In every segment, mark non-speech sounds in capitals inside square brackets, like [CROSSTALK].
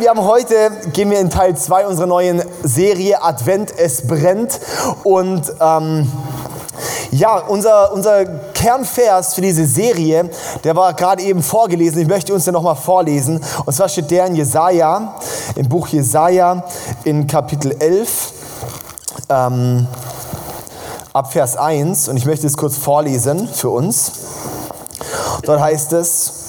Wir haben heute, gehen wir in Teil 2 unserer neuen Serie Advent, es brennt. Und ähm, ja, unser, unser Kernvers für diese Serie, der war gerade eben vorgelesen. Ich möchte uns den nochmal vorlesen. Und zwar steht der in Jesaja, im Buch Jesaja in Kapitel 11. Ähm, ab Vers 1 und ich möchte es kurz vorlesen für uns. Dort heißt es,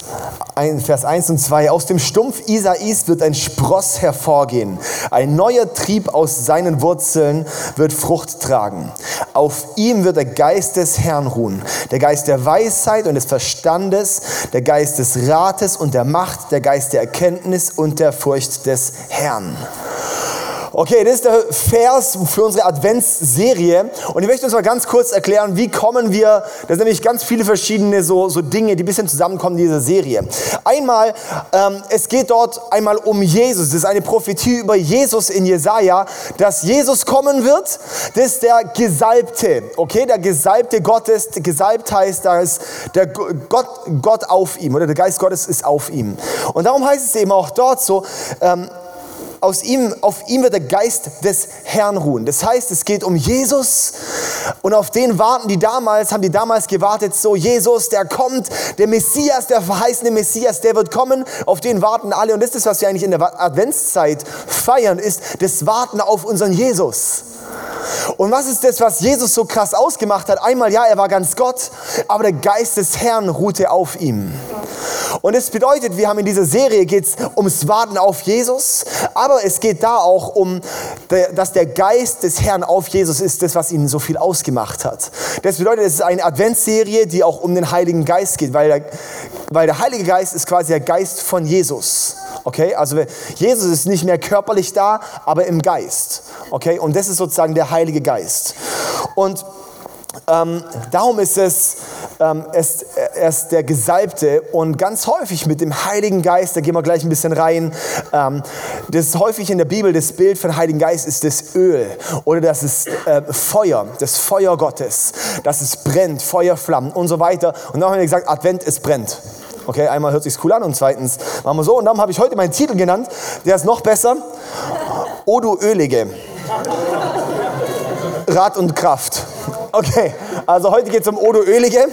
Vers 1 und 2, aus dem Stumpf Isais wird ein Spross hervorgehen. Ein neuer Trieb aus seinen Wurzeln wird Frucht tragen. Auf ihm wird der Geist des Herrn ruhen. Der Geist der Weisheit und des Verstandes, der Geist des Rates und der Macht, der Geist der Erkenntnis und der Furcht des Herrn. Okay, das ist der Vers für unsere Adventsserie. Und ich möchte uns mal ganz kurz erklären, wie kommen wir, das sind nämlich ganz viele verschiedene so, so Dinge, die ein bisschen zusammenkommen in dieser Serie. Einmal, ähm, es geht dort einmal um Jesus. Das ist eine Prophetie über Jesus in Jesaja, dass Jesus kommen wird. Das ist der Gesalbte. Okay, der Gesalbte Gottes. Gesalbt heißt, da ist der Gott, Gott auf ihm oder der Geist Gottes ist auf ihm. Und darum heißt es eben auch dort so, ähm, aus ihm, auf ihm wird der Geist des Herrn ruhen. Das heißt, es geht um Jesus und auf den warten die damals, haben die damals gewartet, so Jesus, der kommt, der Messias, der verheißene Messias, der wird kommen, auf den warten alle. Und das ist, was wir eigentlich in der Adventszeit feiern, ist das Warten auf unseren Jesus. Und was ist das, was Jesus so krass ausgemacht hat? Einmal, ja, er war ganz Gott, aber der Geist des Herrn ruhte auf ihm. Und es bedeutet, wir haben in dieser Serie geht es ums Warten auf Jesus, aber es geht da auch um, dass der Geist des Herrn auf Jesus ist, das, was ihn so viel ausgemacht hat. Das bedeutet, es ist eine Adventsserie, die auch um den Heiligen Geist geht, weil der, weil der Heilige Geist ist quasi der Geist von Jesus. Okay, also Jesus ist nicht mehr körperlich da, aber im Geist. Okay, und das ist sozusagen der Heilige Geist. Und ähm, darum ist es, ähm, es, er ist der Gesalbte und ganz häufig mit dem Heiligen Geist, da gehen wir gleich ein bisschen rein, ähm, das ist häufig in der Bibel, das Bild von Heiligen Geist ist das Öl oder das ist äh, Feuer, das Feuer Gottes, dass es brennt, Feuerflammen und so weiter. Und dann haben wir gesagt, Advent, es brennt. Okay, einmal hört sich cool an und zweitens machen wir so. Und dann habe ich heute meinen Titel genannt, der ist noch besser. O du Ölige. Rat und Kraft. Okay, also heute geht es um Odo Ölige.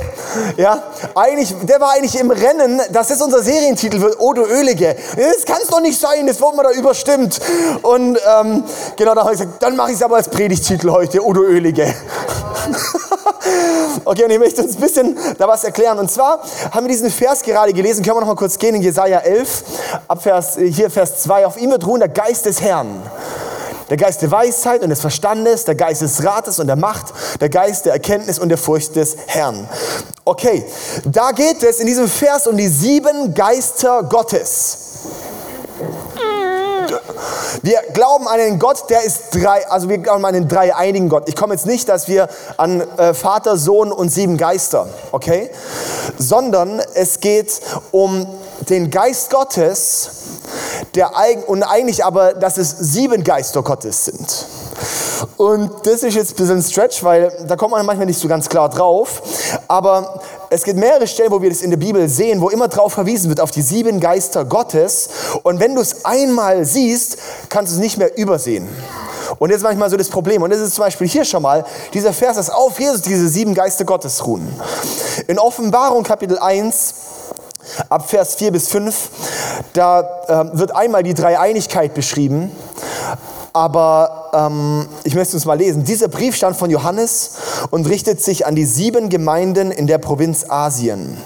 Ja, eigentlich, der war eigentlich im Rennen, dass das unser Serientitel wird, Odo Ölige. Das kann es doch nicht sein, das wurde mir da überstimmt. Und ähm, genau, da habe ich gesagt, dann mache ich es aber als Predigtitel heute, Odo Ölige. [LAUGHS] Okay, und ich möchte uns ein bisschen da was erklären. Und zwar haben wir diesen Vers gerade gelesen, können wir noch mal kurz gehen in Jesaja 11, ab Vers, hier Vers 2. Auf ihm wird ruhen der Geist des Herrn. Der Geist der Weisheit und des Verstandes, der Geist des Rates und der Macht, der Geist der Erkenntnis und der Furcht des Herrn. Okay, da geht es in diesem Vers um die sieben Geister Gottes. Wir glauben an einen Gott, der ist drei, also wir glauben an einen dreieinigen Gott. Ich komme jetzt nicht, dass wir an äh, Vater, Sohn und sieben Geister, okay? Sondern es geht um den Geist Gottes, der und eigentlich aber, dass es sieben Geister Gottes sind. Und das ist jetzt ein bisschen Stretch, weil da kommt man manchmal nicht so ganz klar drauf. Aber es gibt mehrere Stellen, wo wir das in der Bibel sehen, wo immer darauf verwiesen wird, auf die sieben Geister Gottes. Und wenn du es einmal siehst, kannst du es nicht mehr übersehen. Und ist manchmal so das Problem. Und das ist zum Beispiel hier schon mal dieser Vers, dass auf Jesus diese sieben Geister Gottes ruhen. In Offenbarung Kapitel 1, ab Vers 4 bis 5, da äh, wird einmal die Dreieinigkeit beschrieben. Aber ähm, ich möchte uns mal lesen. Dieser Brief stand von Johannes und richtet sich an die sieben Gemeinden in der Provinz Asien.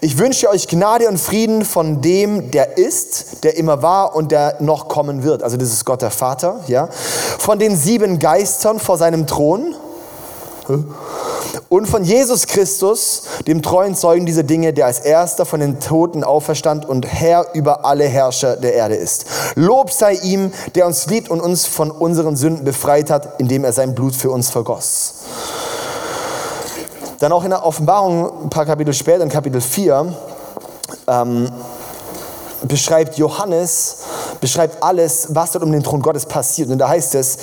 Ich wünsche euch Gnade und Frieden von dem, der ist, der immer war und der noch kommen wird. Also das ist Gott der Vater, ja. Von den sieben Geistern vor seinem Thron und von Jesus Christus, dem treuen Zeugen dieser Dinge, der als erster von den Toten auferstand und Herr über alle Herrscher der Erde ist. Lob sei ihm, der uns liebt und uns von unseren Sünden befreit hat, indem er sein Blut für uns vergoss. Dann auch in der Offenbarung, ein paar Kapitel später, in Kapitel 4, ähm, beschreibt Johannes, beschreibt alles, was dort um den Thron Gottes passiert. Und da heißt es,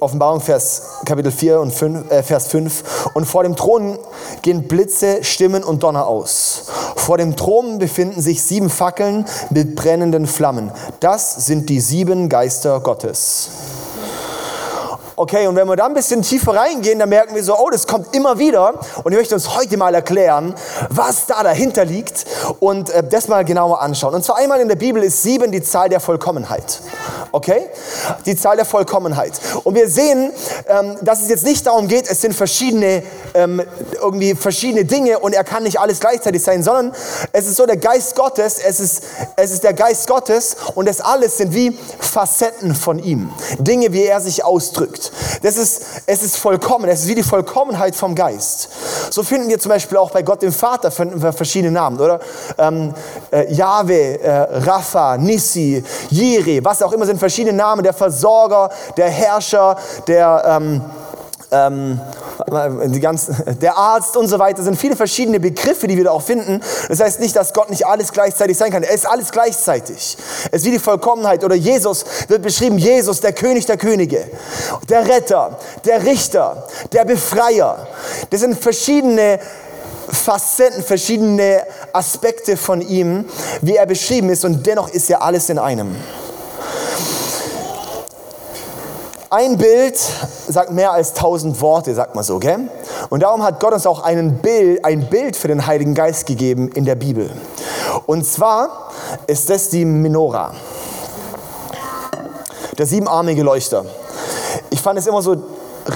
Offenbarung Vers, Kapitel 4 und 5, äh, Vers 5, und vor dem Thron gehen Blitze, Stimmen und Donner aus. Vor dem Thron befinden sich sieben Fackeln mit brennenden Flammen. Das sind die sieben Geister Gottes. Okay, und wenn wir da ein bisschen tiefer reingehen, dann merken wir so, oh, das kommt immer wieder. Und ich möchte uns heute mal erklären, was da dahinter liegt und äh, das mal genauer anschauen. Und zwar einmal in der Bibel ist sieben die Zahl der Vollkommenheit. Okay? Die Zahl der Vollkommenheit. Und wir sehen, ähm, dass es jetzt nicht darum geht, es sind verschiedene, ähm, irgendwie verschiedene Dinge und er kann nicht alles gleichzeitig sein, sondern es ist so der Geist Gottes, es ist, es ist der Geist Gottes und das alles sind wie Facetten von ihm. Dinge, wie er sich ausdrückt. Das ist, es ist vollkommen, es ist wie die Vollkommenheit vom Geist. So finden wir zum Beispiel auch bei Gott dem Vater verschiedene Namen, oder? Ähm, äh, Yahweh, äh, Rapha, Nissi, Jireh, was auch immer sind verschiedene Namen, der Versorger, der Herrscher, der... Ähm, ähm, die ganzen, der Arzt und so weiter, sind viele verschiedene Begriffe, die wir da auch finden. Das heißt nicht, dass Gott nicht alles gleichzeitig sein kann. Er ist alles gleichzeitig. Es ist wie die Vollkommenheit. Oder Jesus wird beschrieben, Jesus, der König der Könige, der Retter, der Richter, der Befreier. Das sind verschiedene Facetten, verschiedene Aspekte von ihm, wie er beschrieben ist. Und dennoch ist er alles in einem. Ein Bild sagt mehr als tausend Worte, sagt man so, gell? Und darum hat Gott uns auch einen Bild, ein Bild für den Heiligen Geist gegeben in der Bibel. Und zwar ist das die Menora, der siebenarmige Leuchter. Ich fand es immer so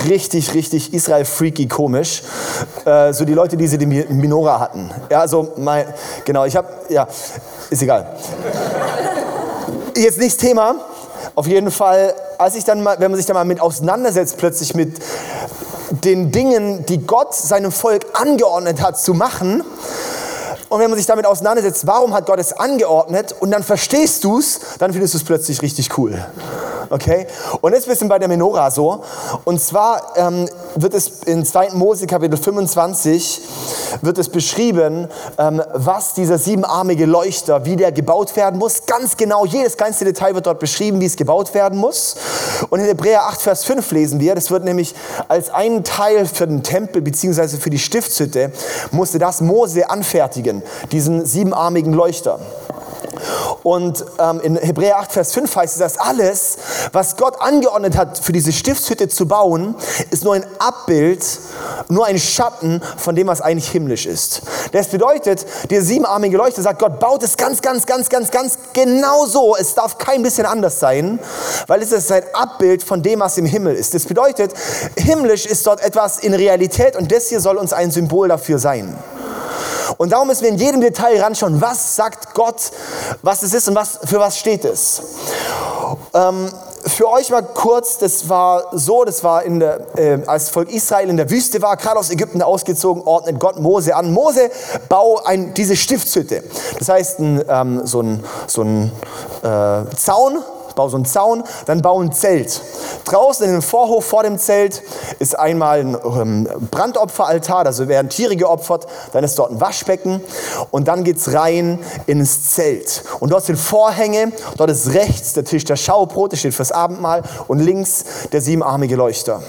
richtig, richtig Israel-freaky komisch. Äh, so die Leute, die sie die Minora hatten. Ja, also, mein, genau, ich habe, ja, ist egal. Jetzt nicht Thema. Auf jeden Fall als ich dann mal, wenn man sich da mal mit auseinandersetzt, plötzlich mit den Dingen, die Gott seinem Volk angeordnet hat zu machen, und wenn man sich damit auseinandersetzt, warum hat Gott es angeordnet, und dann verstehst du es, dann findest du es plötzlich richtig cool. Okay? Und jetzt bisschen bei der Menora so. Und zwar ähm, wird es in 2. Mose Kapitel 25 wird es beschrieben, ähm, was dieser siebenarmige Leuchter, wie der gebaut werden muss. Ganz genau, jedes kleinste Detail wird dort beschrieben, wie es gebaut werden muss. Und in Hebräer 8, Vers 5 lesen wir, das wird nämlich als ein Teil für den Tempel bzw. für die Stiftshütte, musste das Mose anfertigen, diesen siebenarmigen Leuchter. Und ähm, in Hebräer 8, Vers 5 heißt es, dass alles, was Gott angeordnet hat, für diese Stiftshütte zu bauen, ist nur ein Abbild, nur ein Schatten von dem, was eigentlich himmlisch ist. Das bedeutet, der siebenarmige Leuchter sagt, Gott baut es ganz, ganz, ganz, ganz, ganz genau so. Es darf kein bisschen anders sein, weil es ist ein Abbild von dem, was im Himmel ist. Das bedeutet, himmlisch ist dort etwas in Realität und das hier soll uns ein Symbol dafür sein. Und darum müssen wir in jedem Detail ranschauen, was sagt Gott, was es ist und was, für was steht es. Ähm, für euch mal kurz, das war so, das war in der, äh, als Volk Israel in der Wüste war, gerade aus Ägypten ausgezogen, ordnet Gott Mose an. Mose, bau ein, diese Stiftshütte. Das heißt, ein, ähm, so ein, so ein äh, Zaun, bau so einen Zaun, dann bau ein Zelt. Draußen in dem Vorhof vor dem Zelt ist einmal ein ähm, Brandopferaltar, also werden Tiere geopfert, dann ist dort ein Waschbecken und dann geht es rein ins Zelt. Und dort sind Vorhänge, dort ist rechts der Tisch der Schaubrot, der steht fürs Abendmahl und links der siebenarmige Leuchter.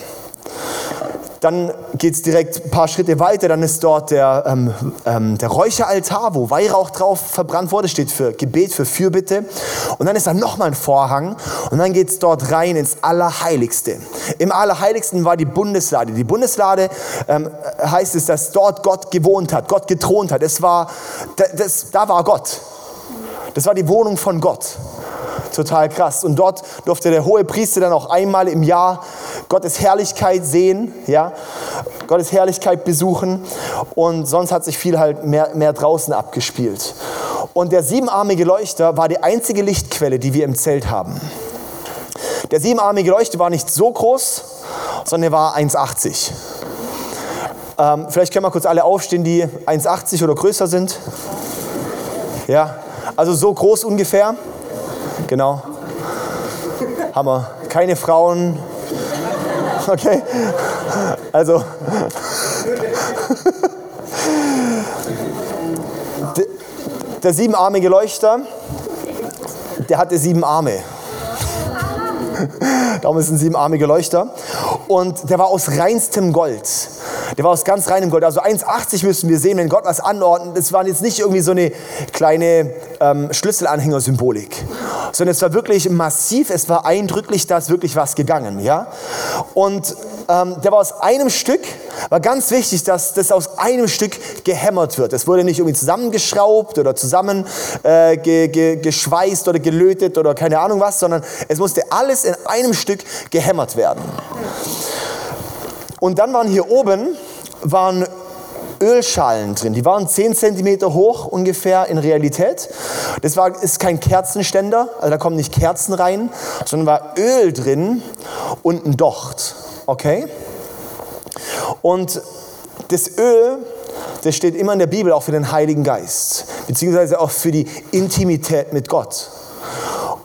Dann geht es direkt ein paar Schritte weiter, dann ist dort der, ähm, ähm, der Räucheraltar, wo Weihrauch drauf verbrannt wurde, steht für Gebet, für Fürbitte. Und dann ist da nochmal ein Vorhang und dann geht es dort rein ins Allerheiligste. Im Allerheiligsten war die Bundeslade. Die Bundeslade ähm, heißt es, dass dort Gott gewohnt hat, Gott gethront hat. Es war, das, da war Gott. Das war die Wohnung von Gott. Total krass. Und dort durfte der hohe Priester dann auch einmal im Jahr Gottes Herrlichkeit sehen, ja, Gottes Herrlichkeit besuchen. Und sonst hat sich viel halt mehr, mehr draußen abgespielt. Und der siebenarmige Leuchter war die einzige Lichtquelle, die wir im Zelt haben. Der siebenarmige Leuchter war nicht so groß, sondern er war 1,80. Ähm, vielleicht können wir kurz alle aufstehen, die 1,80 oder größer sind. Ja, also so groß ungefähr. Genau. Hammer. Keine Frauen. [LAUGHS] Okay. Also. Der siebenarmige Leuchter, der hatte sieben Arme. [LAUGHS] Darum ist ein siebenarmiger Leuchter. Und der war aus reinstem Gold. Der war aus ganz reinem Gold. Also 1,80 müssen wir sehen, wenn Gott was anordnet. Es waren jetzt nicht irgendwie so eine kleine ähm, Schlüsselanhänger-Symbolik, sondern es war wirklich massiv, es war eindrücklich, da ist wirklich was gegangen. Ja? Und ähm, der war aus einem Stück, war ganz wichtig, dass das aus einem Stück gehämmert wird. Es wurde nicht irgendwie zusammengeschraubt oder zusammen äh, ge, oder gelötet oder keine Ahnung was, sondern es musste alles in einem Stück gehämmert werden. Und dann waren hier oben waren Ölschalen drin. Die waren 10 cm hoch ungefähr in Realität. Das war, ist kein Kerzenständer, also da kommen nicht Kerzen rein, sondern war Öl drin und ein Docht. Okay? Und das Öl, das steht immer in der Bibel auch für den Heiligen Geist, beziehungsweise auch für die Intimität mit Gott.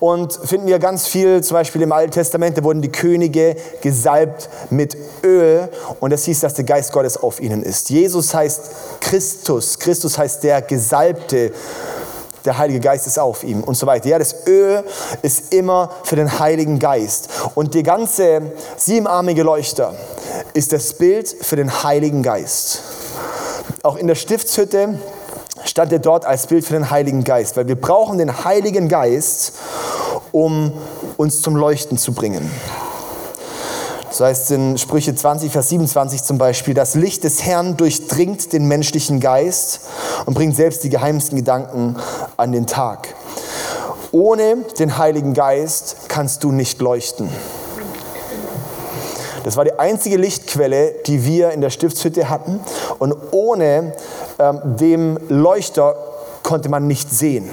Und finden wir ganz viel, zum Beispiel im Alten Testament, da wurden die Könige gesalbt mit Öl und das hieß, dass der Geist Gottes auf ihnen ist. Jesus heißt Christus, Christus heißt der Gesalbte, der Heilige Geist ist auf ihm und so weiter. Ja, das Öl ist immer für den Heiligen Geist. Und die ganze siebenarmige Leuchter ist das Bild für den Heiligen Geist. Auch in der Stiftshütte stand er dort als Bild für den Heiligen Geist, weil wir brauchen den Heiligen Geist, um uns zum Leuchten zu bringen. So heißt in Sprüche 20, Vers 27 zum Beispiel, das Licht des Herrn durchdringt den menschlichen Geist und bringt selbst die geheimsten Gedanken an den Tag. Ohne den Heiligen Geist kannst du nicht leuchten. Das war die einzige Lichtquelle, die wir in der Stiftshütte hatten. Und ohne ähm, dem Leuchter konnte man nicht sehen.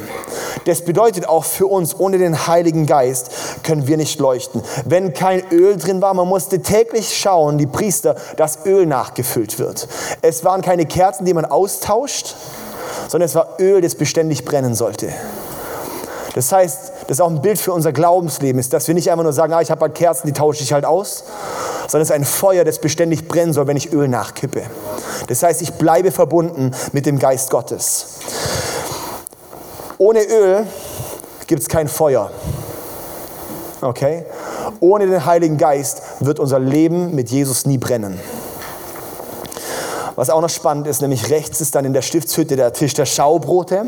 Das bedeutet auch für uns, ohne den Heiligen Geist können wir nicht leuchten. Wenn kein Öl drin war, man musste täglich schauen, die Priester, dass Öl nachgefüllt wird. Es waren keine Kerzen, die man austauscht, sondern es war Öl, das beständig brennen sollte. Das heißt, das ist auch ein Bild für unser Glaubensleben, ist, dass wir nicht einfach nur sagen, ah, ich habe halt Kerzen, die tausche ich halt aus, sondern es ist ein Feuer, das beständig brennen soll, wenn ich Öl nachkippe. Das heißt, ich bleibe verbunden mit dem Geist Gottes. Ohne Öl gibt es kein Feuer. Okay? Ohne den Heiligen Geist wird unser Leben mit Jesus nie brennen. Was auch noch spannend ist, nämlich rechts ist dann in der Stiftshütte der Tisch der Schaubrote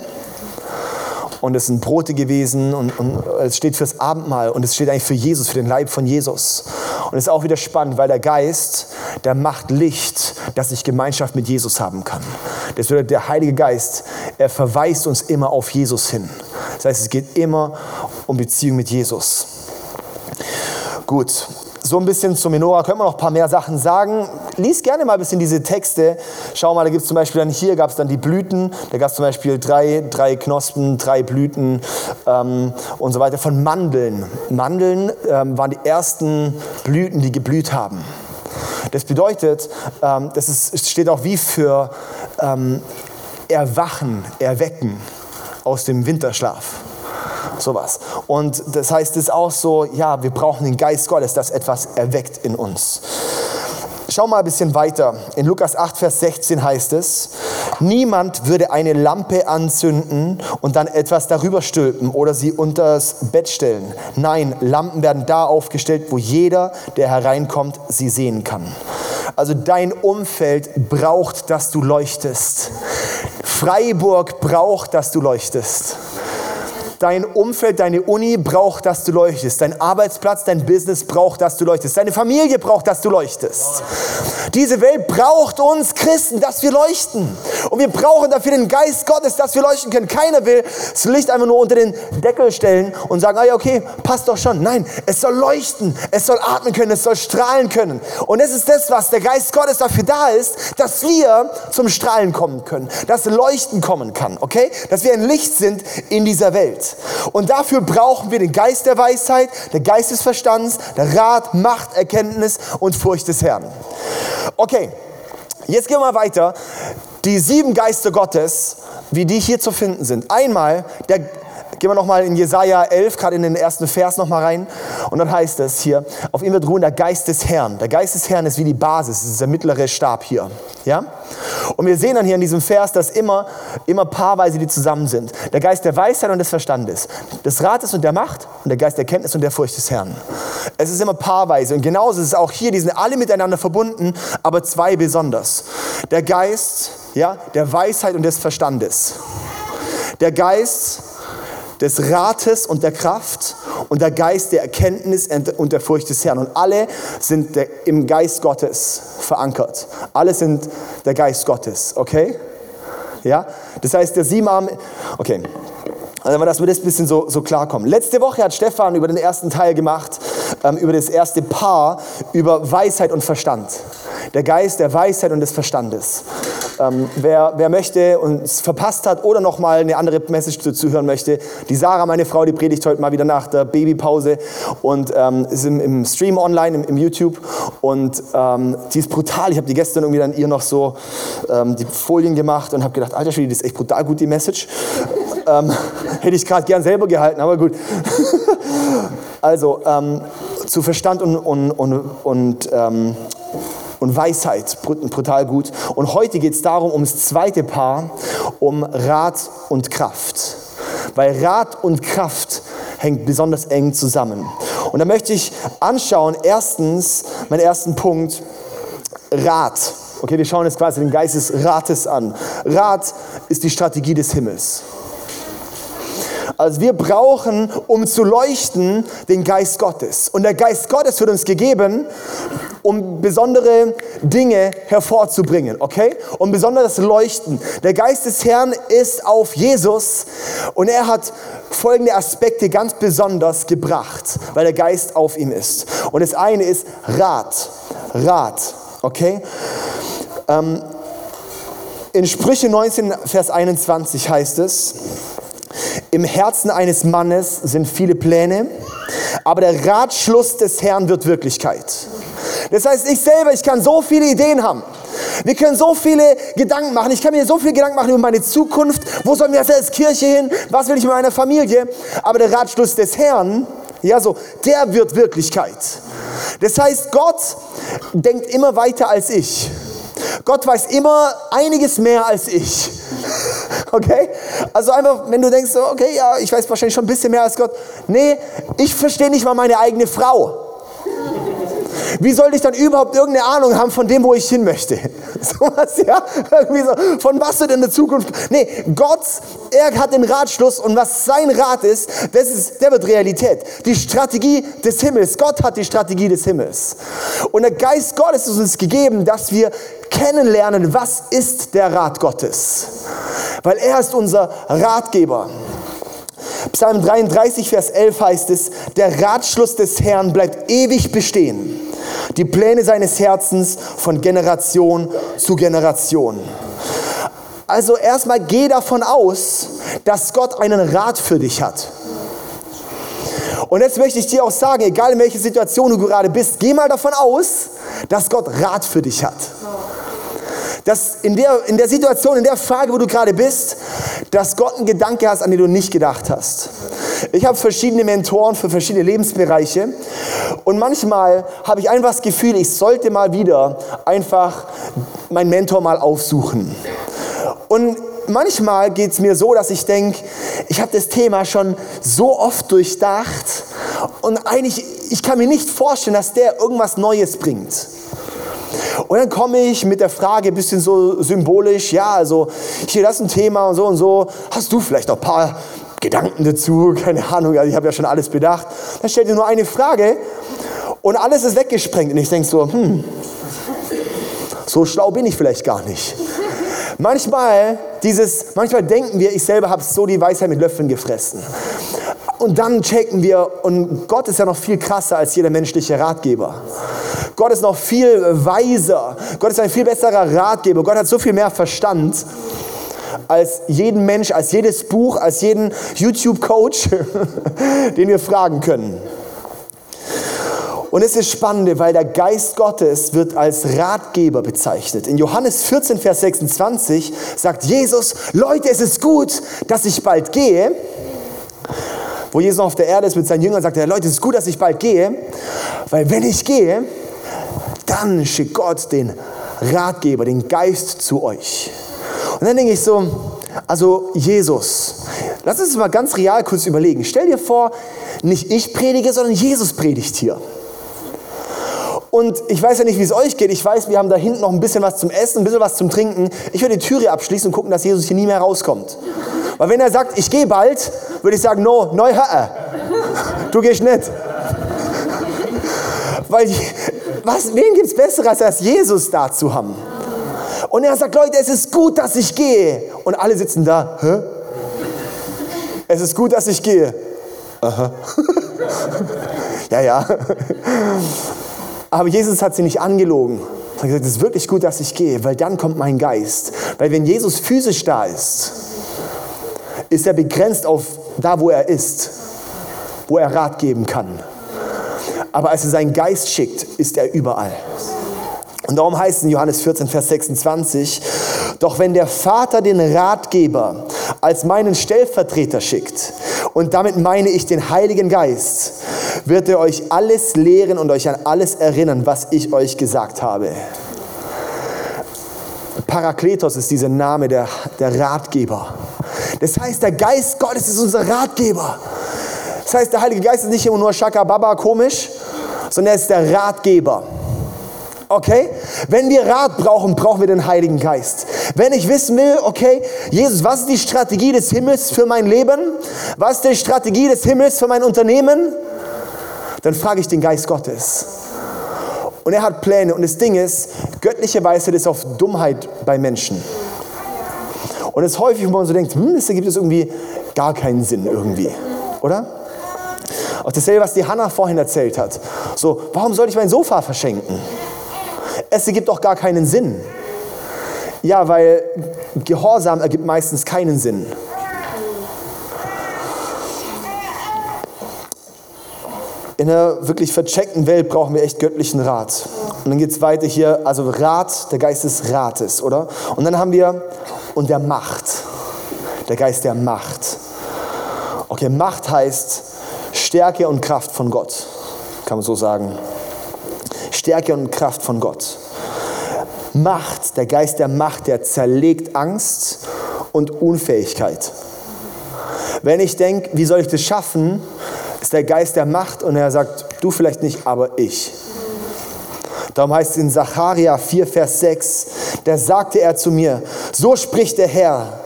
und es sind Brote gewesen und, und, es steht fürs Abendmahl und es steht eigentlich für Jesus, für den Leib von Jesus. Und es ist auch wieder spannend, weil der Geist, der macht Licht, dass ich Gemeinschaft mit Jesus haben kann. Das bedeutet, der Heilige Geist, er verweist uns immer auf Jesus hin. Das heißt, es geht immer um Beziehung mit Jesus. Gut, so ein bisschen zur Menora können wir noch ein paar mehr Sachen sagen. Lies gerne mal ein bisschen diese Texte. Schau mal, da gibt es zum Beispiel dann hier gab es dann die Blüten. Da gab es zum Beispiel drei, drei Knospen, drei Blüten ähm, und so weiter von Mandeln. Mandeln ähm, waren die ersten Blüten, die geblüht haben. Das bedeutet, ähm, das ist, steht auch wie für ähm, Erwachen, Erwecken aus dem Winterschlaf sowas. Und das heißt, es ist auch so, ja, wir brauchen den Geist Gottes, das etwas erweckt in uns. Schau mal ein bisschen weiter. In Lukas 8, Vers 16 heißt es, niemand würde eine Lampe anzünden und dann etwas darüber stülpen oder sie unters Bett stellen. Nein, Lampen werden da aufgestellt, wo jeder, der hereinkommt, sie sehen kann. Also dein Umfeld braucht, dass du leuchtest. Freiburg braucht, dass du leuchtest. Dein Umfeld, deine Uni braucht, dass du leuchtest. Dein Arbeitsplatz, dein Business braucht, dass du leuchtest. Deine Familie braucht, dass du leuchtest. Diese Welt braucht uns Christen, dass wir leuchten. Und wir brauchen dafür den Geist Gottes, dass wir leuchten können. Keiner will das Licht einfach nur unter den Deckel stellen und sagen, ah ja, okay, passt doch schon. Nein, es soll leuchten, es soll atmen können, es soll strahlen können. Und es ist das, was der Geist Gottes dafür da ist, dass wir zum Strahlen kommen können, dass Leuchten kommen kann, okay? Dass wir ein Licht sind in dieser Welt. Und dafür brauchen wir den Geist der Weisheit, der Geist des Verstands, der Rat, Macht, Erkenntnis und Furcht des Herrn. Okay, jetzt gehen wir weiter. Die sieben Geister Gottes, wie die hier zu finden sind. Einmal der Gehen wir nochmal in Jesaja 11, gerade in den ersten Vers nochmal rein. Und dann heißt es hier, auf ihm wird ruhen der Geist des Herrn. Der Geist des Herrn ist wie die Basis, das ist der mittlere Stab hier. Ja? Und wir sehen dann hier in diesem Vers, dass immer, immer paarweise die zusammen sind. Der Geist der Weisheit und des Verstandes. Des Rates und der Macht und der Geist der Kenntnis und der Furcht des Herrn. Es ist immer paarweise. Und genauso ist es auch hier, die sind alle miteinander verbunden, aber zwei besonders. Der Geist ja, der Weisheit und des Verstandes. Der Geist des Rates und der Kraft und der Geist der Erkenntnis und der Furcht des Herrn. Und alle sind der, im Geist Gottes verankert. Alle sind der Geist Gottes, okay? Ja? Das heißt, der Siebenarm, okay. Also, dass wir das ein bisschen so, so klarkommen. Letzte Woche hat Stefan über den ersten Teil gemacht, ähm, über das erste Paar, über Weisheit und Verstand. Der Geist der Weisheit und des Verstandes. Ähm, wer, wer möchte und es verpasst hat oder noch mal eine andere Message dazu hören möchte, die Sarah, meine Frau, die predigt heute mal wieder nach der Babypause und ähm, ist im, im, Stream online, im, im YouTube und ähm, die ist brutal. Ich habe die gestern irgendwie dann ihr noch so ähm, die Folien gemacht und habe gedacht, alter Schwede, das ist echt brutal gut, die Message. Ähm, [LAUGHS] hätte ich gerade gern selber gehalten, aber gut. [LAUGHS] also, ähm, zu Verstand und, und, und, und und Weisheit, brutal gut. Und heute geht es darum, ums zweite Paar, um Rat und Kraft. Weil Rat und Kraft hängt besonders eng zusammen. Und da möchte ich anschauen, erstens, meinen ersten Punkt, Rat. Okay, wir schauen jetzt quasi den Geist des Rates an. Rat ist die Strategie des Himmels. Also wir brauchen, um zu leuchten, den Geist Gottes. Und der Geist Gottes wird uns gegeben, um besondere Dinge hervorzubringen, okay? Um besonderes Leuchten. Der Geist des Herrn ist auf Jesus und er hat folgende Aspekte ganz besonders gebracht, weil der Geist auf ihm ist. Und das eine ist Rat. Rat, okay? Ähm, in Sprüche 19, Vers 21 heißt es, im Herzen eines Mannes sind viele Pläne, aber der Ratschluss des Herrn wird Wirklichkeit. Das heißt, ich selber, ich kann so viele Ideen haben. Wir können so viele Gedanken machen. Ich kann mir so viele Gedanken machen über meine Zukunft. Wo sollen wir als Kirche hin? Was will ich mit meiner Familie? Aber der Ratschluss des Herrn, ja so, der wird Wirklichkeit. Das heißt, Gott denkt immer weiter als ich. Gott weiß immer einiges mehr als ich. [LAUGHS] Okay? Also einfach, wenn du denkst, okay, ja, ich weiß wahrscheinlich schon ein bisschen mehr als Gott. Nee, ich verstehe nicht mal meine eigene Frau. Wie sollte ich dann überhaupt irgendeine Ahnung haben von dem, wo ich hin möchte? [LAUGHS] So was, ja? Irgendwie so, von was wird in der Zukunft? Nee, Gott, er hat den Ratschluss und was sein Rat ist, das ist, der wird Realität. Die Strategie des Himmels. Gott hat die Strategie des Himmels. Und der Geist Gottes ist uns gegeben, dass wir kennenlernen, was ist der Rat Gottes. Weil er ist unser Ratgeber. Psalm 33, Vers 11 heißt es, der Ratschluss des Herrn bleibt ewig bestehen die Pläne seines Herzens von Generation zu Generation. Also erstmal geh davon aus, dass Gott einen Rat für dich hat. Und jetzt möchte ich dir auch sagen, egal in welcher Situation du gerade bist, geh mal davon aus, dass Gott Rat für dich hat. Dass in der, in der Situation, in der Frage, wo du gerade bist, dass Gott einen Gedanke hast, an den du nicht gedacht hast. Ich habe verschiedene Mentoren für verschiedene Lebensbereiche und manchmal habe ich einfach das Gefühl, ich sollte mal wieder einfach meinen Mentor mal aufsuchen. Und manchmal geht es mir so, dass ich denke, ich habe das Thema schon so oft durchdacht und eigentlich, ich kann mir nicht vorstellen, dass der irgendwas Neues bringt. Und dann komme ich mit der Frage ein bisschen so symbolisch, ja, also hier, das ist ein Thema und so und so. Hast du vielleicht noch ein paar Gedanken dazu, [LAUGHS] keine Ahnung, also ich habe ja schon alles bedacht. Dann stellt ihr nur eine Frage und alles ist weggesprengt. Und ich denke so, hm, so schlau bin ich vielleicht gar nicht. Manchmal, dieses, manchmal denken wir, ich selber habe so die Weisheit mit Löffeln gefressen. Und dann checken wir, und Gott ist ja noch viel krasser als jeder menschliche Ratgeber. Gott ist noch viel weiser. Gott ist ein viel besserer Ratgeber. Gott hat so viel mehr Verstand als jeden Mensch, als jedes Buch, als jeden YouTube-Coach, [LAUGHS] den wir fragen können. Und es ist spannend, weil der Geist Gottes wird als Ratgeber bezeichnet. In Johannes 14, Vers 26 sagt Jesus, Leute, es ist gut, dass ich bald gehe, wo Jesus auf der Erde ist mit seinen Jüngern, sagt er, Leute, es ist gut, dass ich bald gehe, weil wenn ich gehe, dann schickt Gott den Ratgeber, den Geist zu euch. Und dann denke ich so, also Jesus, lass uns mal ganz real kurz überlegen. Stell dir vor, nicht ich predige, sondern Jesus predigt hier. Und ich weiß ja nicht, wie es euch geht. Ich weiß, wir haben da hinten noch ein bisschen was zum Essen, ein bisschen was zum Trinken. Ich würde die Türe abschließen und gucken, dass Jesus hier nie mehr rauskommt. Weil wenn er sagt, ich gehe bald, würde ich sagen, no, neu Herr. Du gehst nicht. Weil, was, wen gibt es Besseres, als Jesus da zu haben? Und er sagt, Leute, es ist gut, dass ich gehe. Und alle sitzen da, hä? Es ist gut, dass ich gehe. Aha. [LAUGHS] ja, ja. Aber Jesus hat sie nicht angelogen. Er hat gesagt, es ist wirklich gut, dass ich gehe, weil dann kommt mein Geist. Weil wenn Jesus physisch da ist, ist er begrenzt auf da, wo er ist, wo er Rat geben kann. Aber als er seinen Geist schickt, ist er überall. Und darum heißt es in Johannes 14, Vers 26, doch wenn der Vater den Ratgeber als meinen Stellvertreter schickt, und damit meine ich den Heiligen Geist, wird er euch alles lehren und euch an alles erinnern, was ich euch gesagt habe. Parakletos ist dieser Name der, der Ratgeber. Das heißt, der Geist Gottes ist unser Ratgeber. Das heißt, der Heilige Geist ist nicht immer nur Shaka Baba komisch, sondern er ist der Ratgeber. Okay? Wenn wir Rat brauchen, brauchen wir den Heiligen Geist. Wenn ich wissen will, okay, Jesus, was ist die Strategie des Himmels für mein Leben? Was ist die Strategie des Himmels für mein Unternehmen? Dann frage ich den Geist Gottes. Und er hat Pläne. Und das Ding ist, göttliche Weisheit ist auf Dummheit bei Menschen. Und es ist häufig, wo man so denkt, hm, das ergibt es irgendwie gar keinen Sinn irgendwie. Oder? Auch dasselbe, was die Hanna vorhin erzählt hat. So, warum sollte ich mein Sofa verschenken? es ergibt auch gar keinen Sinn. Ja, weil Gehorsam ergibt meistens keinen Sinn. In einer wirklich vercheckten Welt brauchen wir echt göttlichen Rat. Und dann geht es weiter hier, also Rat, der Geist des Rates, oder? Und dann haben wir, und der Macht, der Geist der Macht. Okay, Macht heißt Stärke und Kraft von Gott, kann man so sagen. Stärke und Kraft von Gott. Macht, der Geist der Macht, der zerlegt Angst und Unfähigkeit. Wenn ich denke, wie soll ich das schaffen, ist der Geist der Macht und er sagt, du vielleicht nicht, aber ich. Darum heißt es in Zacharia 4, Vers 6, da sagte er zu mir, so spricht der Herr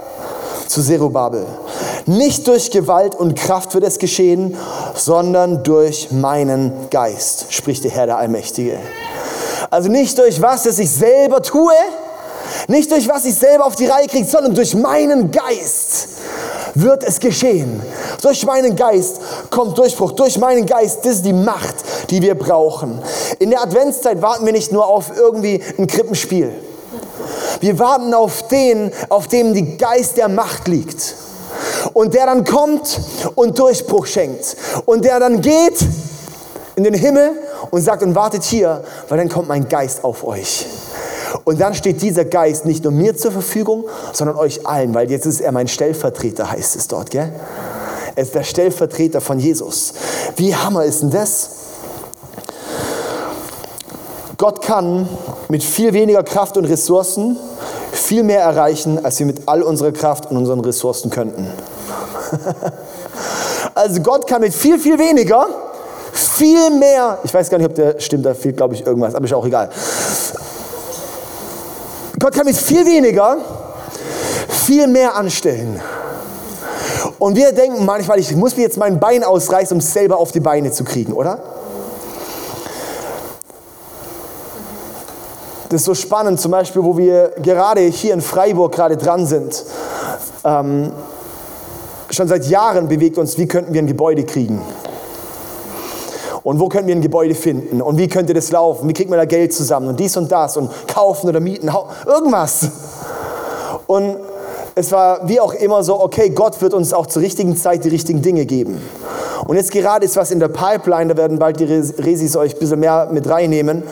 zu Zerubabel, nicht durch Gewalt und Kraft wird es geschehen, sondern durch meinen Geist, spricht der Herr der Allmächtige. Also nicht durch was, das ich selber tue, nicht durch was ich selber auf die Reihe kriege, sondern durch meinen Geist wird es geschehen. Durch meinen Geist kommt Durchbruch. Durch meinen Geist, das ist die Macht, die wir brauchen. In der Adventszeit warten wir nicht nur auf irgendwie ein Krippenspiel. Wir warten auf den, auf dem die Geist der Macht liegt. Und der dann kommt und Durchbruch schenkt. Und der dann geht in den Himmel und sagt, und wartet hier, weil dann kommt mein Geist auf euch. Und dann steht dieser Geist nicht nur mir zur Verfügung, sondern euch allen, weil jetzt ist er mein Stellvertreter, heißt es dort, gell? Er ist der Stellvertreter von Jesus. Wie hammer ist denn das? Gott kann mit viel weniger Kraft und Ressourcen viel mehr erreichen, als wir mit all unserer Kraft und unseren Ressourcen könnten. [LAUGHS] also Gott kann mit viel, viel weniger viel mehr, ich weiß gar nicht, ob der stimmt, da fehlt, glaube ich, irgendwas, aber ist auch egal. Gott kann mit viel weniger viel mehr anstellen. Und wir denken manchmal, ich muss mir jetzt mein Bein ausreißen, um es selber auf die Beine zu kriegen, oder? Das ist so spannend, zum Beispiel, wo wir gerade hier in Freiburg gerade dran sind. Ähm, schon seit Jahren bewegt uns, wie könnten wir ein Gebäude kriegen. Und wo können wir ein Gebäude finden? Und wie könnte das laufen? Wie kriegt man da Geld zusammen? Und dies und das und kaufen oder mieten, irgendwas. Und es war wie auch immer so, okay, Gott wird uns auch zur richtigen Zeit die richtigen Dinge geben. Und jetzt gerade ist was in der Pipeline, da werden bald die Resis euch ein bisschen mehr mit reinnehmen,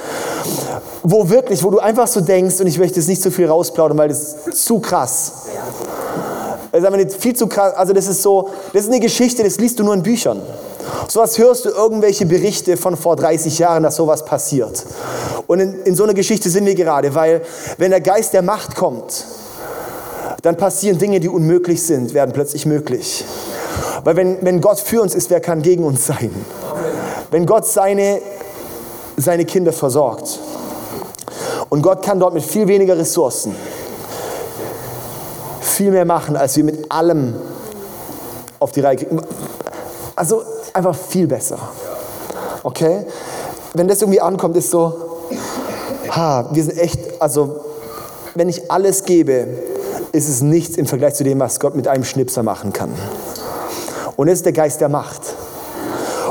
wo wirklich, wo du einfach so denkst, und ich möchte jetzt nicht zu viel rausplaudern, weil das ist zu krass. Das ist einfach nicht viel zu krass. Also das ist so, das ist eine Geschichte, das liest du nur in Büchern. Sowas hörst du irgendwelche Berichte von vor 30 Jahren, dass sowas passiert. Und in, in so einer Geschichte sind wir gerade, weil wenn der Geist der Macht kommt, dann passieren Dinge, die unmöglich sind, werden plötzlich möglich. Weil wenn, wenn Gott für uns ist, wer kann gegen uns sein? Wenn Gott seine, seine Kinder versorgt. Und Gott kann dort mit viel weniger Ressourcen viel mehr machen, als wir mit allem auf die Reihe kriegen. Also einfach viel besser. Okay? Wenn das irgendwie ankommt, ist so, ha, wir sind echt, also wenn ich alles gebe, ist es nichts im Vergleich zu dem, was Gott mit einem Schnipser machen kann. Und das ist der Geist der Macht.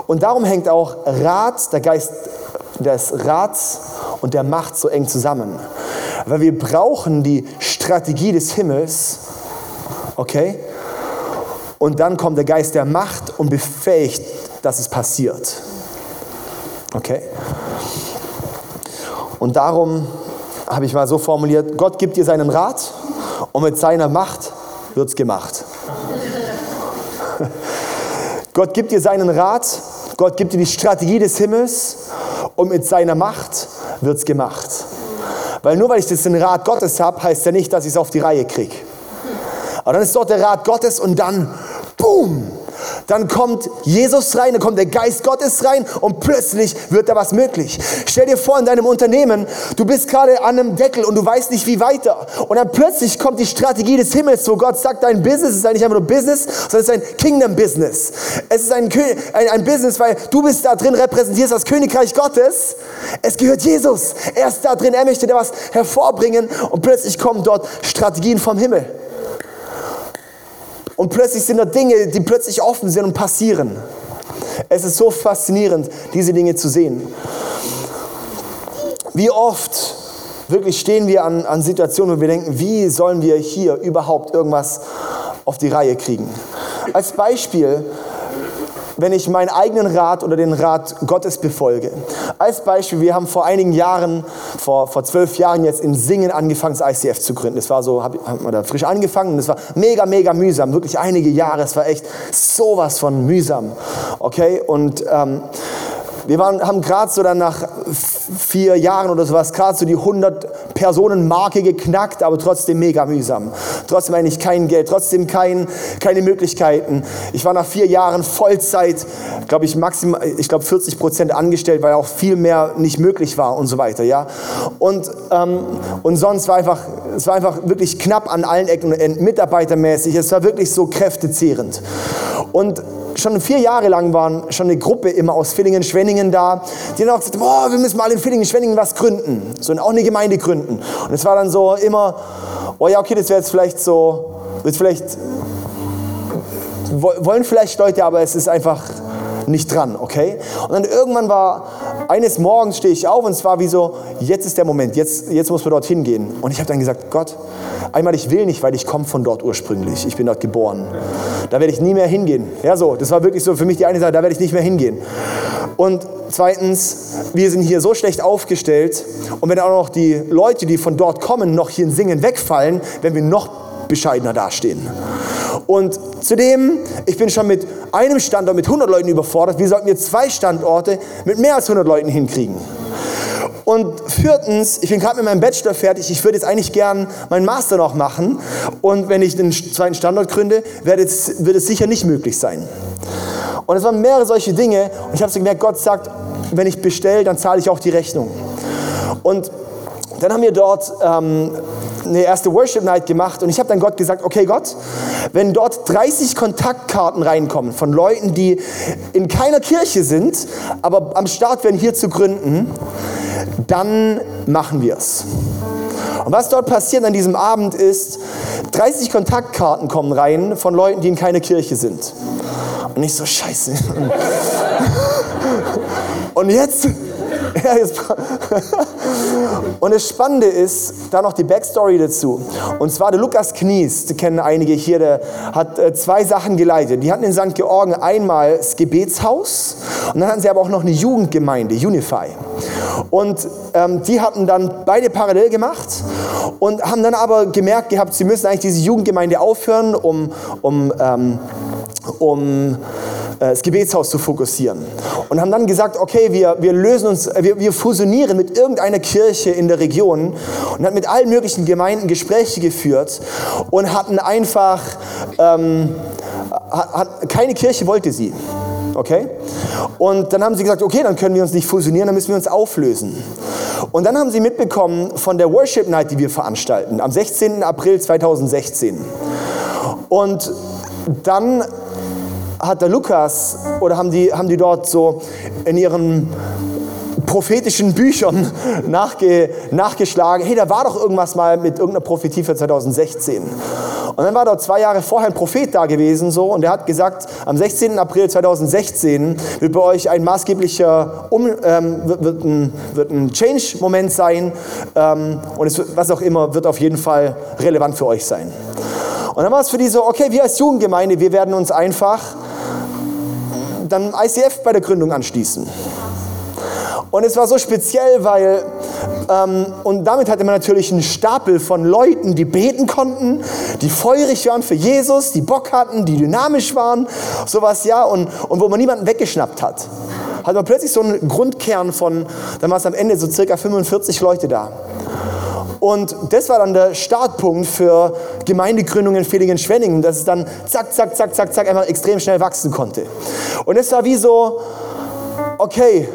Und darum hängt auch Rat, der Geist des Rats und der Macht so eng zusammen. Weil wir brauchen die Strategie des Himmels, okay? Und dann kommt der Geist der Macht und befähigt, dass es passiert. Okay? Und darum habe ich mal so formuliert, Gott gibt dir seinen Rat und mit seiner Macht wird es gemacht. [LAUGHS] Gott gibt dir seinen Rat, Gott gibt dir die Strategie des Himmels und mit seiner Macht wird es gemacht. Weil nur weil ich das den Rat Gottes habe, heißt ja nicht, dass ich es auf die Reihe kriege. Aber dann ist dort der Rat Gottes und dann, boom, dann kommt Jesus rein, dann kommt der Geist Gottes rein und plötzlich wird da was möglich. Stell dir vor, in deinem Unternehmen, du bist gerade an einem Deckel und du weißt nicht, wie weiter. Und dann plötzlich kommt die Strategie des Himmels, wo Gott sagt, dein Business ist eigentlich einfach nur Business, sondern es ist ein Kingdom-Business. Es ist ein, ein, ein Business, weil du bist da drin, repräsentierst das Königreich Gottes. Es gehört Jesus. Er ist da drin, er möchte da was hervorbringen und plötzlich kommen dort Strategien vom Himmel. Und plötzlich sind da Dinge, die plötzlich offen sind und passieren. Es ist so faszinierend, diese Dinge zu sehen. Wie oft wirklich stehen wir an, an Situationen, wo wir denken, wie sollen wir hier überhaupt irgendwas auf die Reihe kriegen? Als Beispiel, wenn ich meinen eigenen Rat oder den Rat Gottes befolge. Als Beispiel, wir haben vor einigen Jahren, vor, vor zwölf Jahren jetzt in Singen angefangen, das ICF zu gründen. Das war so, haben wir da frisch angefangen und es war mega, mega mühsam, wirklich einige Jahre. Es war echt sowas von mühsam. Okay, und ähm, wir waren, haben gerade so dann nach vier Jahren oder sowas gerade so die 100 Personen Marke geknackt, aber trotzdem mega mühsam. Trotzdem eigentlich kein Geld, trotzdem kein, keine Möglichkeiten. Ich war nach vier Jahren Vollzeit, glaube ich, maximal, ich glaube 40 Prozent angestellt, weil auch viel mehr nicht möglich war und so weiter, ja. Und, ähm, und sonst war einfach, es war einfach wirklich knapp an allen Ecken und Enden, mitarbeitermäßig. Es war wirklich so kräftezehrend. Und schon vier Jahre lang waren schon eine Gruppe immer aus Villingen, Schwenningen da, die dann auch gesagt haben, oh, wir müssen mal in Villingen, Schwenningen was gründen. So, und auch eine Gemeinde gründen. Und es war dann so immer, oh ja, okay, das wäre jetzt vielleicht so, wird vielleicht, wollen vielleicht Leute, aber es ist einfach nicht dran, okay? Und dann irgendwann war, eines Morgens stehe ich auf und es war wie so, jetzt ist der Moment, jetzt, jetzt muss man dorthin gehen. Und ich habe dann gesagt, Gott, einmal ich will nicht, weil ich komme von dort ursprünglich, ich bin dort geboren. Da werde ich nie mehr hingehen. Ja, so, das war wirklich so für mich die eine Sache, da werde ich nicht mehr hingehen. Und zweitens, wir sind hier so schlecht aufgestellt und wenn auch noch die Leute, die von dort kommen, noch hier in Singen wegfallen, werden wir noch bescheidener dastehen. Und zudem, ich bin schon mit einem Standort mit 100 Leuten überfordert. Wir sollten jetzt zwei Standorte mit mehr als 100 Leuten hinkriegen. Und viertens, ich bin gerade mit meinem Bachelor fertig. Ich würde jetzt eigentlich gern meinen Master noch machen. Und wenn ich den zweiten Standort gründe, wird es, wird es sicher nicht möglich sein. Und es waren mehrere solche Dinge. Und ich habe so gemerkt, Gott sagt, wenn ich bestelle, dann zahle ich auch die Rechnung. Und dann haben wir dort ähm, eine erste Worship Night gemacht und ich habe dann Gott gesagt, okay Gott, wenn dort 30 Kontaktkarten reinkommen von Leuten, die in keiner Kirche sind, aber am Start werden hier zu gründen, dann machen wir es. Und was dort passiert an diesem Abend ist, 30 Kontaktkarten kommen rein von Leuten, die in keiner Kirche sind. Und ich so, scheiße. [LAUGHS] Und jetzt und das Spannende ist, da noch die Backstory dazu. Und zwar der Lukas Knies, die kennen einige hier, der hat äh, zwei Sachen geleitet. Die hatten in St. Georgen einmal das Gebetshaus und dann hatten sie aber auch noch eine Jugendgemeinde, Unify. Und ähm, die hatten dann beide parallel gemacht und haben dann aber gemerkt gehabt, sie müssen eigentlich diese Jugendgemeinde aufhören, um, um, ähm, um äh, das Gebetshaus zu fokussieren. Und haben dann gesagt, okay, wir, wir lösen uns, äh, wir, wir fusionieren mit irgendeiner Kirche in der Region und hat mit allen möglichen Gemeinden Gespräche geführt und hatten einfach, ähm, hat, hat, keine Kirche wollte sie. Okay? Und dann haben sie gesagt, okay, dann können wir uns nicht fusionieren, dann müssen wir uns auflösen. Und dann haben sie mitbekommen von der Worship Night, die wir veranstalten, am 16. April 2016. Und dann hat der Lukas oder haben die, haben die dort so in ihren prophetischen Büchern [LAUGHS] nachge, nachgeschlagen, hey, da war doch irgendwas mal mit irgendeiner Prophetie für 2016. Und dann war dort zwei Jahre vorher ein Prophet da gewesen so, und der hat gesagt, am 16. April 2016 wird bei euch ein maßgeblicher, um, ähm, wird, wird, ein, wird ein Change-Moment sein ähm, und es, was auch immer wird auf jeden Fall relevant für euch sein. Und dann war es für die so, okay, wir als Jugendgemeinde, wir werden uns einfach dann ICF bei der Gründung anschließen. Und es war so speziell, weil, ähm, und damit hatte man natürlich einen Stapel von Leuten, die beten konnten, die feurig waren für Jesus, die Bock hatten, die dynamisch waren, sowas, ja, und, und wo man niemanden weggeschnappt hat. Hat man plötzlich so einen Grundkern von, dann war es am Ende so circa 45 Leute da. Und das war dann der Startpunkt für Gemeindegründung in Villingen-Schwenningen, dass es dann zack, zack, zack, zack, zack einfach extrem schnell wachsen konnte. Und es war wie so, okay,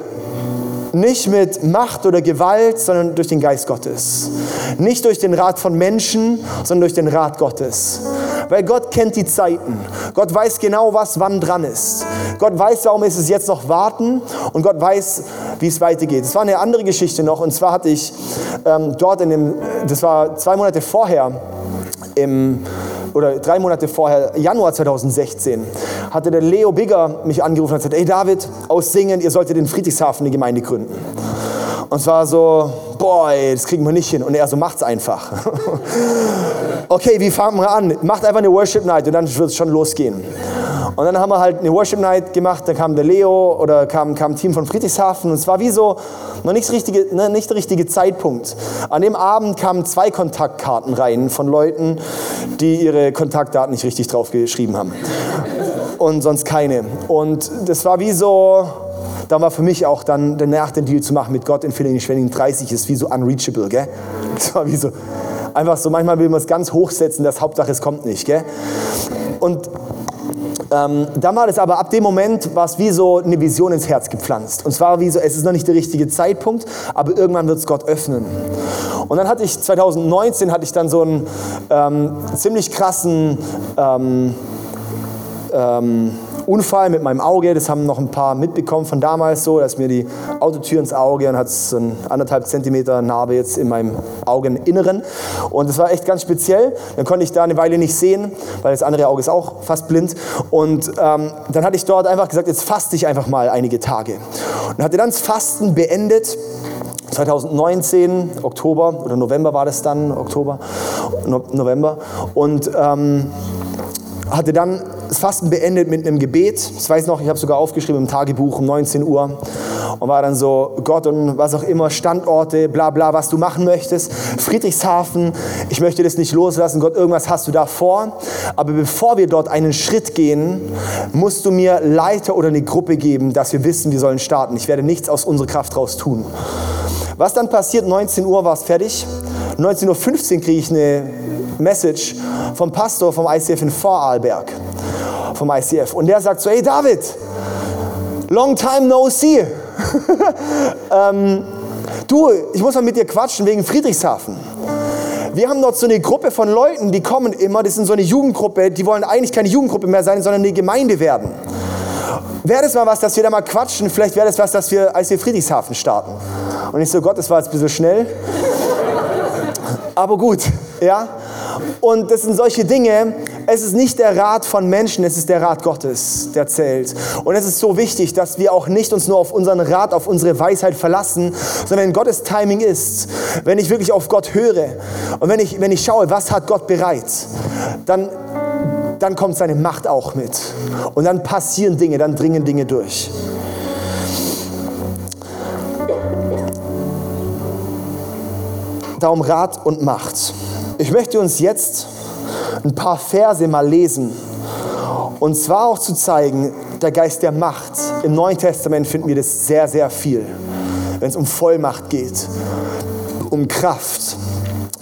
nicht mit Macht oder Gewalt, sondern durch den Geist Gottes. Nicht durch den Rat von Menschen, sondern durch den Rat Gottes. Weil Gott kennt die Zeiten. Gott weiß genau, was wann dran ist. Gott weiß, warum ist es jetzt noch warten und Gott weiß, wie es weitergeht. Es war eine andere Geschichte noch und zwar hatte ich ähm, dort in dem, das war zwei Monate vorher, im oder drei Monate vorher, Januar 2016, hatte der Leo Bigger mich angerufen und gesagt, ey David, aus Singen, ihr solltet in Friedrichshafen eine Gemeinde gründen. Und zwar so, boah, das kriegen wir nicht hin. Und er so, macht's einfach. [LAUGHS] okay, wie fangen wir an? Macht einfach eine Worship Night und dann wird es schon losgehen. Und dann haben wir halt eine Worship Night gemacht, da kam der Leo oder kam, kam ein Team von Friedrichshafen und es war wie so noch nicht, richtige, ne, nicht der richtige Zeitpunkt. An dem Abend kamen zwei Kontaktkarten rein von Leuten, die ihre Kontaktdaten nicht richtig drauf geschrieben haben. Und sonst keine. Und das war wie so, da war für mich auch dann danach den Deal zu machen mit Gott in Villingen-Schwenningen 30 ist wie so unreachable, gell? [LAUGHS] Das war wie so, einfach so, manchmal will man es ganz hochsetzen, das Hauptsache es kommt nicht, gell? Und ähm, das aber ab dem Moment, war es wie so eine Vision ins Herz gepflanzt. Und zwar wie so, es ist noch nicht der richtige Zeitpunkt, aber irgendwann wird es Gott öffnen. Und dann hatte ich, 2019 hatte ich dann so einen ähm, ziemlich krassen ähm, ähm Unfall mit meinem Auge, das haben noch ein paar mitbekommen von damals so, dass mir die Autotür ins Auge und hat so ein anderthalb Zentimeter Narbe jetzt in meinem Augeninneren. Und das war echt ganz speziell. Dann konnte ich da eine Weile nicht sehen, weil das andere Auge ist auch fast blind. Und ähm, dann hatte ich dort einfach gesagt, jetzt faste ich einfach mal einige Tage. Und hatte dann das Fasten beendet. 2019, Oktober oder November war das dann, Oktober, no November. Und ähm, hatte dann das Fasten beendet mit einem Gebet. Ich weiß noch, ich habe sogar aufgeschrieben im Tagebuch um 19 Uhr und war dann so, Gott und was auch immer, Standorte, bla bla, was du machen möchtest. Friedrichshafen, ich möchte das nicht loslassen. Gott, irgendwas hast du da vor. Aber bevor wir dort einen Schritt gehen, musst du mir Leiter oder eine Gruppe geben, dass wir wissen, wir sollen starten. Ich werde nichts aus unserer Kraft raus tun. Was dann passiert, 19 Uhr war es fertig. 19.15 Uhr kriege ich eine Message vom Pastor vom ICF in Vorarlberg vom ICF. Und der sagt so, hey David, long time no see. [LAUGHS] ähm, du, ich muss mal mit dir quatschen wegen Friedrichshafen. Wir haben dort so eine Gruppe von Leuten, die kommen immer, das sind so eine Jugendgruppe, die wollen eigentlich keine Jugendgruppe mehr sein, sondern eine Gemeinde werden. Wäre das mal was, dass wir da mal quatschen? Vielleicht wäre das was, dass wir als wir Friedrichshafen starten. Und ich so, Gott, das war jetzt ein bisschen schnell. [LAUGHS] Aber gut, ja. Und das sind solche Dinge, Es ist nicht der Rat von Menschen, es ist der Rat Gottes, der zählt. Und es ist so wichtig, dass wir auch nicht uns nur auf unseren Rat, auf unsere Weisheit verlassen, sondern wenn Gottes Timing ist, wenn ich wirklich auf Gott höre und wenn ich, wenn ich schaue, was hat Gott bereit, dann, dann kommt seine Macht auch mit. Und dann passieren Dinge, dann dringen Dinge durch. Darum Rat und Macht. Ich möchte uns jetzt ein paar Verse mal lesen. Und zwar auch zu zeigen, der Geist der Macht. Im Neuen Testament finden wir das sehr, sehr viel. Wenn es um Vollmacht geht, um Kraft,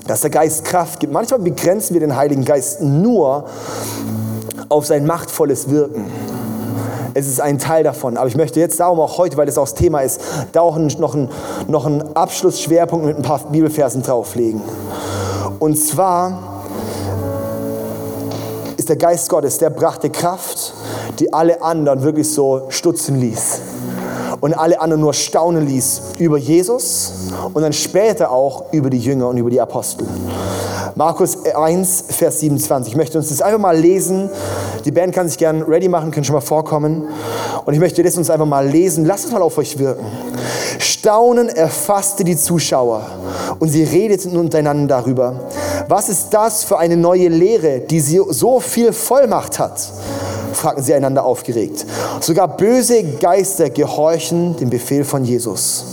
dass der Geist Kraft gibt. Manchmal begrenzen wir den Heiligen Geist nur auf sein machtvolles Wirken. Es ist ein Teil davon. Aber ich möchte jetzt darum auch heute, weil das auch das Thema ist, da auch noch einen, noch einen Abschlussschwerpunkt mit ein paar Bibelversen drauflegen. Und zwar ist der Geist Gottes, der brachte Kraft, die alle anderen wirklich so stutzen ließ. Und alle anderen nur staunen ließ über Jesus und dann später auch über die Jünger und über die Apostel. Markus 1, Vers 27. Ich möchte uns das einfach mal lesen. Die Band kann sich gerne ready machen, können schon mal vorkommen. Und ich möchte das uns einfach mal lesen. Lasst es mal auf euch wirken. Staunen erfasste die Zuschauer und sie redeten untereinander darüber. Was ist das für eine neue Lehre, die so viel Vollmacht hat? fragten sie einander aufgeregt. Sogar böse Geister gehorchen dem Befehl von Jesus.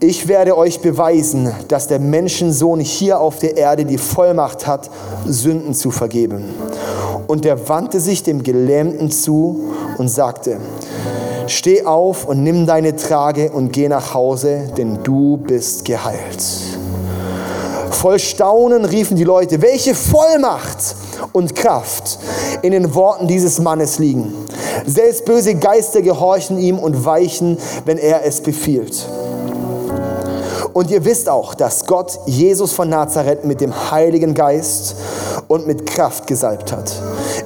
Ich werde euch beweisen, dass der Menschensohn hier auf der Erde die Vollmacht hat, Sünden zu vergeben. Und er wandte sich dem Gelähmten zu und sagte, Steh auf und nimm deine Trage und geh nach Hause, denn du bist geheilt. Voll Staunen riefen die Leute, welche Vollmacht und Kraft in den Worten dieses Mannes liegen. Selbst böse Geister gehorchen ihm und weichen, wenn er es befiehlt. Und ihr wisst auch, dass Gott Jesus von Nazareth mit dem Heiligen Geist und mit Kraft gesalbt hat.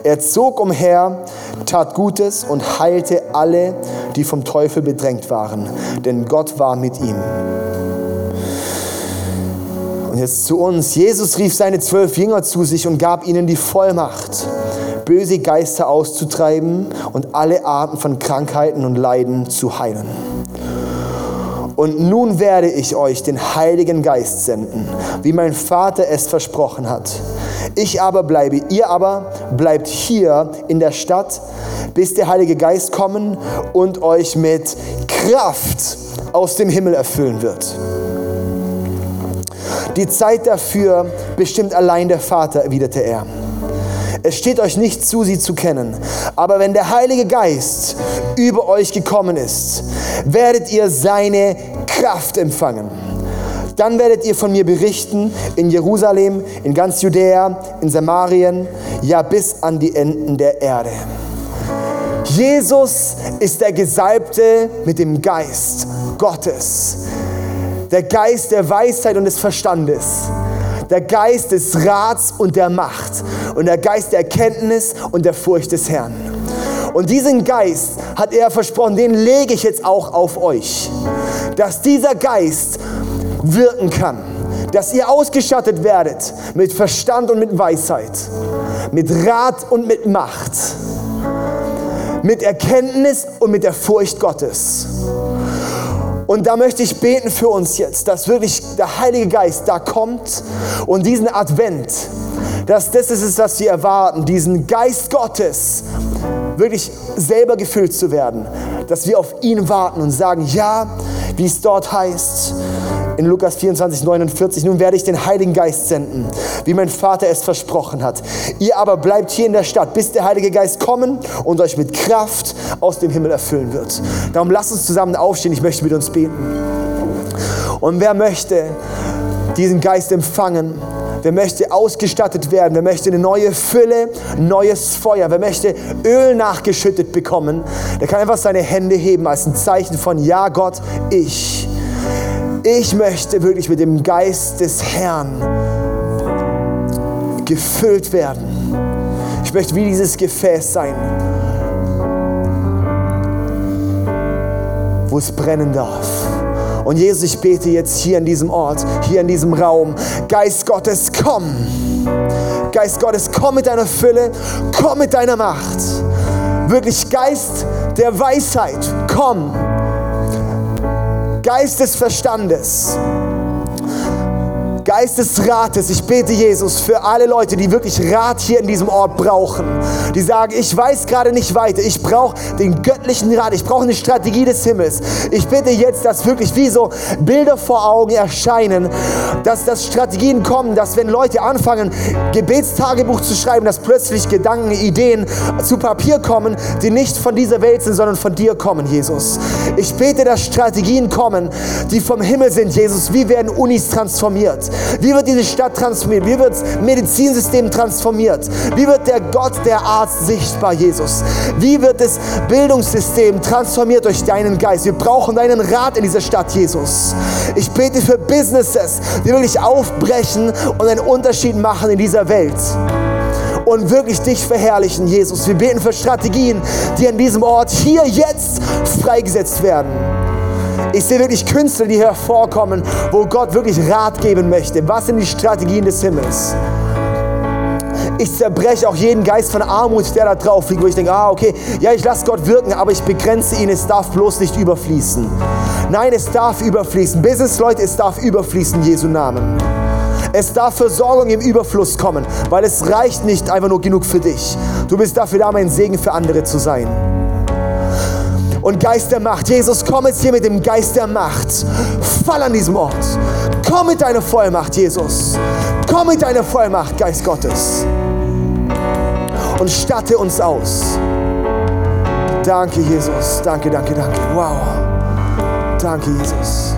Er zog umher, tat Gutes und heilte alle, die vom Teufel bedrängt waren, denn Gott war mit ihm. Und jetzt zu uns. Jesus rief seine zwölf Jünger zu sich und gab ihnen die Vollmacht, böse Geister auszutreiben und alle Arten von Krankheiten und Leiden zu heilen. Und nun werde ich euch den Heiligen Geist senden, wie mein Vater es versprochen hat. Ich aber bleibe, ihr aber bleibt hier in der Stadt, bis der Heilige Geist kommen und euch mit Kraft aus dem Himmel erfüllen wird. Die Zeit dafür bestimmt allein der Vater, erwiderte er. Es steht euch nicht zu, sie zu kennen. Aber wenn der Heilige Geist über euch gekommen ist, werdet ihr seine Kraft empfangen. Dann werdet ihr von mir berichten in Jerusalem, in ganz Judäa, in Samarien, ja bis an die Enden der Erde. Jesus ist der Gesalbte mit dem Geist Gottes. Der Geist der Weisheit und des Verstandes der Geist des Rats und der Macht und der Geist der Erkenntnis und der Furcht des Herrn. Und diesen Geist hat er versprochen, den lege ich jetzt auch auf euch, dass dieser Geist wirken kann, dass ihr ausgestattet werdet mit Verstand und mit Weisheit, mit Rat und mit Macht, mit Erkenntnis und mit der Furcht Gottes. Und da möchte ich beten für uns jetzt, dass wirklich der Heilige Geist da kommt und diesen Advent, dass das ist, was wir erwarten, diesen Geist Gottes wirklich selber gefüllt zu werden, dass wir auf ihn warten und sagen, ja, wie es dort heißt, in Lukas 24, 49, nun werde ich den Heiligen Geist senden, wie mein Vater es versprochen hat. Ihr aber bleibt hier in der Stadt, bis der Heilige Geist kommen und euch mit Kraft aus dem Himmel erfüllen wird. Darum lasst uns zusammen aufstehen, ich möchte mit uns beten. Und wer möchte diesen Geist empfangen, wer möchte ausgestattet werden, wer möchte eine neue Fülle, neues Feuer, wer möchte Öl nachgeschüttet bekommen, der kann einfach seine Hände heben als ein Zeichen von, ja Gott, ich ich möchte wirklich mit dem Geist des Herrn gefüllt werden. Ich möchte wie dieses Gefäß sein, wo es brennen darf. Und Jesus, ich bete jetzt hier in diesem Ort, hier in diesem Raum, Geist Gottes, komm. Geist Gottes, komm mit deiner Fülle, komm mit deiner Macht. Wirklich Geist der Weisheit, komm. Geist des Verstandes. Geist des Rates, ich bete Jesus für alle Leute, die wirklich Rat hier in diesem Ort brauchen. Die sagen, ich weiß gerade nicht weiter, ich brauche den göttlichen Rat, ich brauche eine Strategie des Himmels. Ich bitte jetzt, dass wirklich wie so Bilder vor Augen erscheinen, dass das Strategien kommen, dass wenn Leute anfangen, Gebetstagebuch zu schreiben, dass plötzlich Gedanken, Ideen zu Papier kommen, die nicht von dieser Welt sind, sondern von dir kommen, Jesus. Ich bete, dass Strategien kommen, die vom Himmel sind, Jesus. Wie werden Unis transformiert? Wie wird diese Stadt transformiert? Wie wird das Medizinsystem transformiert? Wie wird der Gott, der Arzt sichtbar, Jesus? Wie wird das Bildungssystem transformiert durch deinen Geist? Wir brauchen deinen Rat in dieser Stadt, Jesus. Ich bete für Businesses, die wirklich aufbrechen und einen Unterschied machen in dieser Welt und wirklich dich verherrlichen, Jesus. Wir beten für Strategien, die an diesem Ort hier jetzt freigesetzt werden. Ich sehe wirklich Künstler, die hervorkommen, wo Gott wirklich Rat geben möchte. Was sind die Strategien des Himmels? Ich zerbreche auch jeden Geist von Armut, der da drauf liegt, wo ich denke, ah, okay, ja, ich lasse Gott wirken, aber ich begrenze ihn, es darf bloß nicht überfließen. Nein, es darf überfließen. Business-Leute, es darf überfließen, Jesu Namen. Es darf Versorgung im Überfluss kommen, weil es reicht nicht einfach nur genug für dich. Du bist dafür da, mein Segen für andere zu sein und Geist der Macht. Jesus, komm jetzt hier mit dem Geist der Macht. Fall an diesem Ort. Komm mit deiner Vollmacht, Jesus. Komm mit deiner Vollmacht, Geist Gottes. Und statte uns aus. Danke, Jesus. Danke, danke, danke. Wow. Danke, Jesus.